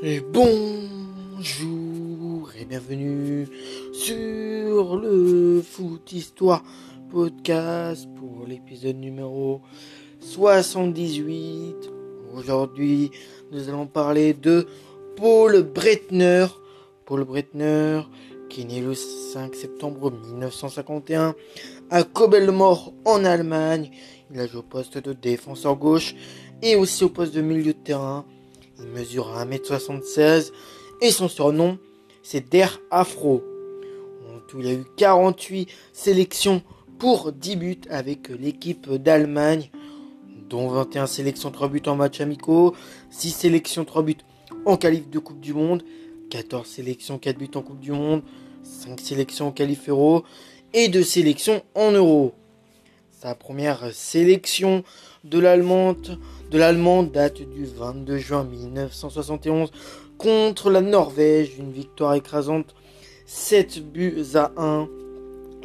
Et bonjour et bienvenue sur le Foot Histoire podcast pour l'épisode numéro 78. Aujourd'hui, nous allons parler de Paul Breitner. Paul Breitner, qui est né le 5 septembre 1951 à Kobelmore en Allemagne. Il a joué au poste de défenseur gauche et aussi au poste de milieu de terrain. Il mesure 1m76 et son surnom c'est Der Afro. En tout, il a eu 48 sélections pour 10 buts avec l'équipe d'Allemagne, dont 21 sélections 3 buts en match amicaux, 6 sélections 3 buts en qualif de Coupe du Monde, 14 sélections 4 buts en Coupe du Monde, 5 sélections en qualif euro et 2 sélections en euro. Sa première sélection de l'Allemande, de l'Allemande date du 22 juin 1971 contre la Norvège, une victoire écrasante 7 buts à 1.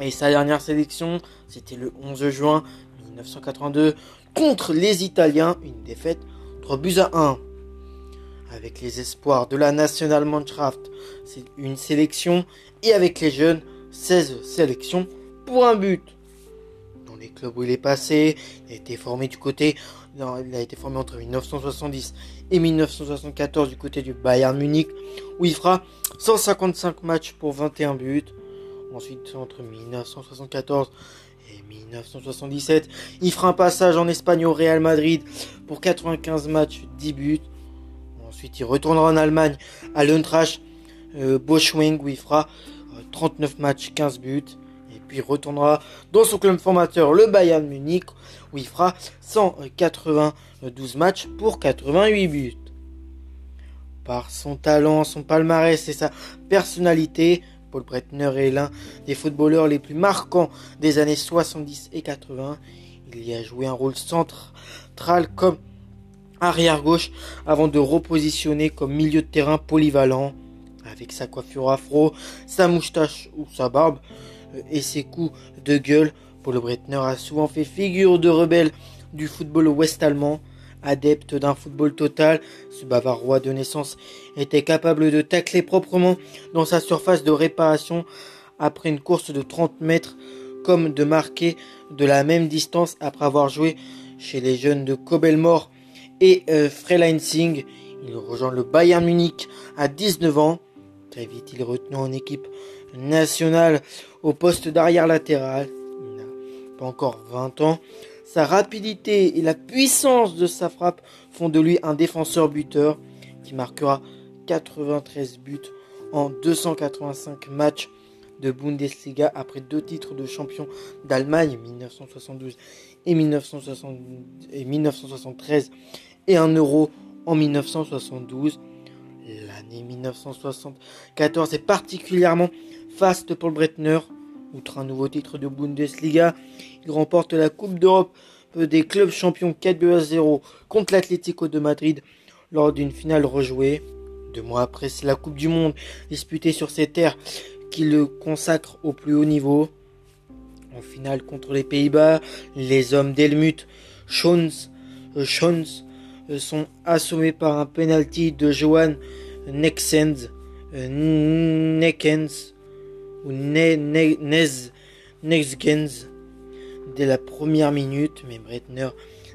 Et sa dernière sélection, c'était le 11 juin 1982 contre les Italiens, une défaite 3 buts à 1. Avec les espoirs de la National Mannschaft, c'est une sélection et avec les jeunes, 16 sélections pour un but les clubs où il est passé. Il a été formé du côté, il a été formé entre 1970 et 1974 du côté du Bayern Munich, où il fera 155 matchs pour 21 buts. Ensuite, entre 1974 et 1977, il fera un passage en Espagne au Real Madrid pour 95 matchs, 10 buts. Ensuite, il retournera en Allemagne à l'Eintracht euh, Boschwing où il fera 39 euh, matchs, 15 buts puis retournera dans son club formateur, le Bayern Munich, où il fera 192 matchs pour 88 buts. Par son talent, son palmarès et sa personnalité, Paul Breitner est l'un des footballeurs les plus marquants des années 70 et 80. Il y a joué un rôle central comme arrière gauche avant de repositionner comme milieu de terrain polyvalent avec sa coiffure afro, sa moustache ou sa barbe et ses coups de gueule. Paul Breitner a souvent fait figure de rebelle du football ouest-allemand. Adepte d'un football total, ce bavarois de naissance était capable de tacler proprement dans sa surface de réparation après une course de 30 mètres, comme de marquer de la même distance après avoir joué chez les jeunes de Kobelmore et euh. Il rejoint le Bayern Munich à 19 ans. Très vite, il est retenu en équipe nationale au poste d'arrière latéral. Il n'a pas encore 20 ans. Sa rapidité et la puissance de sa frappe font de lui un défenseur buteur qui marquera 93 buts en 285 matchs de Bundesliga après deux titres de champion d'Allemagne 1972 et, 1973 et un euro en 1972. L'année 1974 est particulièrement faste pour le Breitner. Outre un nouveau titre de Bundesliga, il remporte la Coupe d'Europe des clubs champions 4 à 0 contre l'Atlético de Madrid lors d'une finale rejouée. Deux mois après, c'est la Coupe du Monde disputée sur ces terres qui le consacre au plus haut niveau. En finale contre les Pays-Bas, les hommes d'Helmut Schons, euh, euh, sont assommés par un penalty de Johan Nexens, euh, Nekens ou Nezgens dès la première minute, mais Breitner,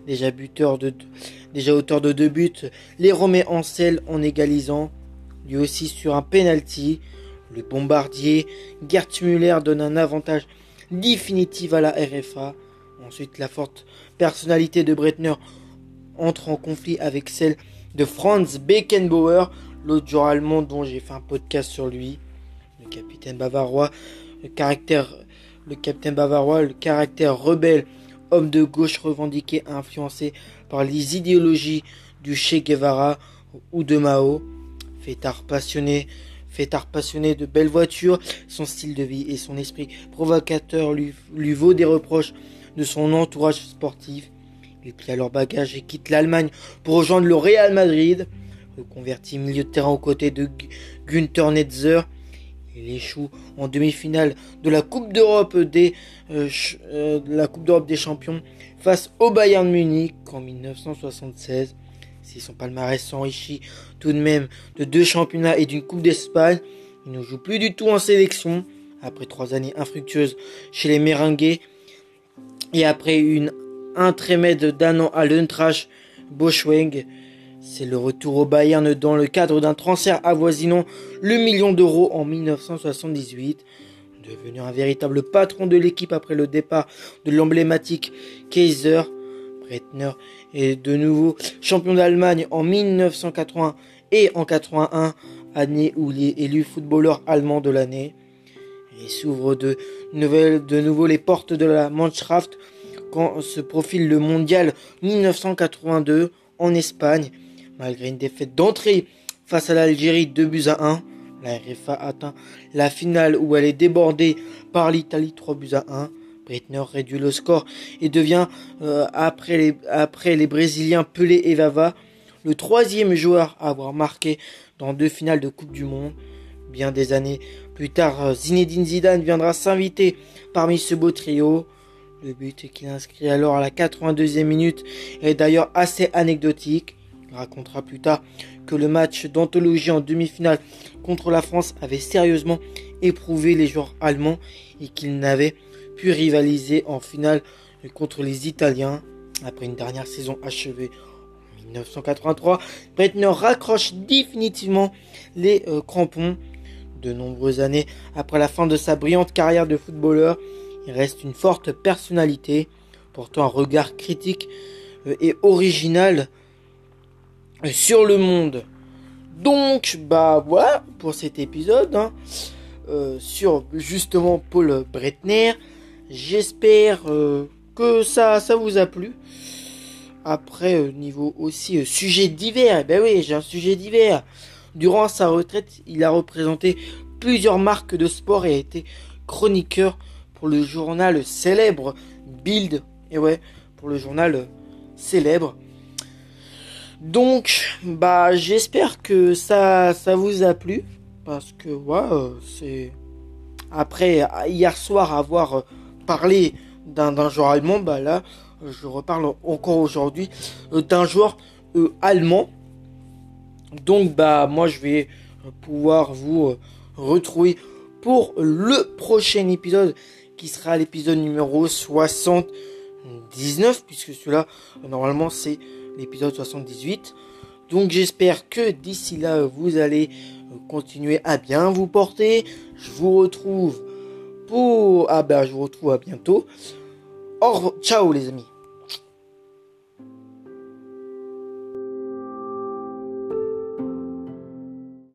déjà buteur de déjà auteur de deux buts, les remet en selle en égalisant, lui aussi sur un penalty. Le bombardier Gert Müller donne un avantage définitif à la RFA. Ensuite, la forte personnalité de Breitner entre en conflit avec celle de Franz Beckenbauer, l'autre joueur allemand dont j'ai fait un podcast sur lui. Le capitaine bavarois, le caractère, le capitaine bavarois, caractère rebelle, homme de gauche revendiqué, influencé par les idéologies du Che Guevara ou de Mao. Fêtard passionné, fêtard passionné de belles voitures, son style de vie et son esprit provocateur lui, vaut des reproches de son entourage sportif. Il plie alors bagage et quitte l'Allemagne pour rejoindre le Real Madrid. Reconverti milieu de terrain aux côtés de Günther Netzer. Il échoue en demi-finale de la Coupe d'Europe des, euh, euh, la Coupe d'Europe des Champions face au Bayern Munich en 1976. Si son palmarès s'enrichit tout de même de deux championnats et d'une Coupe d'Espagne, il ne joue plus du tout en sélection. Après trois années infructueuses chez les Merengues et après une intrémède d'un an à l'Untrash Boschweng, c'est le retour au Bayern dans le cadre d'un transfert avoisinant le million d'euros en 1978. Devenu un véritable patron de l'équipe après le départ de l'emblématique Kaiser, Breitner est de nouveau champion d'Allemagne en 1980 et en 81, année où il est élu footballeur allemand de l'année. Il s'ouvre de, de nouveau les portes de la Mannschaft quand se profile le mondial 1982 en Espagne. Malgré une défaite d'entrée face à l'Algérie 2 buts à 1, la RFA atteint la finale où elle est débordée par l'Italie 3 buts à 1. Breitner réduit le score et devient, euh, après, les, après les Brésiliens Pelé et Vava, le troisième joueur à avoir marqué dans deux finales de Coupe du Monde. Bien des années plus tard, euh, Zinedine Zidane viendra s'inviter parmi ce beau trio. Le but qu'il inscrit alors à la 82e minute est d'ailleurs assez anecdotique. Il racontera plus tard que le match d'anthologie en demi-finale contre la France avait sérieusement éprouvé les joueurs allemands et qu'ils n'avaient pu rivaliser en finale contre les Italiens. Après une dernière saison achevée en 1983, Breitner raccroche définitivement les euh, crampons. De nombreuses années après la fin de sa brillante carrière de footballeur, il reste une forte personnalité, portant un regard critique euh, et original sur le monde. Donc, bah voilà pour cet épisode hein, sur justement Paul Breitner. J'espère que ça, ça vous a plu. Après, niveau aussi sujet divers, eh ben oui, j'ai un sujet divers. Durant sa retraite, il a représenté plusieurs marques de sport et a été chroniqueur pour le journal célèbre Bild. Et ouais, pour le journal célèbre. Donc, bah, j'espère que ça, ça vous a plu. Parce que, ouais, c'est. Après, hier soir, avoir parlé d'un joueur allemand, bah là, je reparle encore aujourd'hui d'un joueur euh, allemand donc bah moi je vais pouvoir vous euh, retrouver pour le prochain épisode qui sera l'épisode numéro 79 puisque celui-là normalement c'est l'épisode 78. Donc j'espère que d'ici là vous allez continuer à bien vous porter. Je vous retrouve pour ah ben je vous retrouve à bientôt. Revoir, ciao les amis.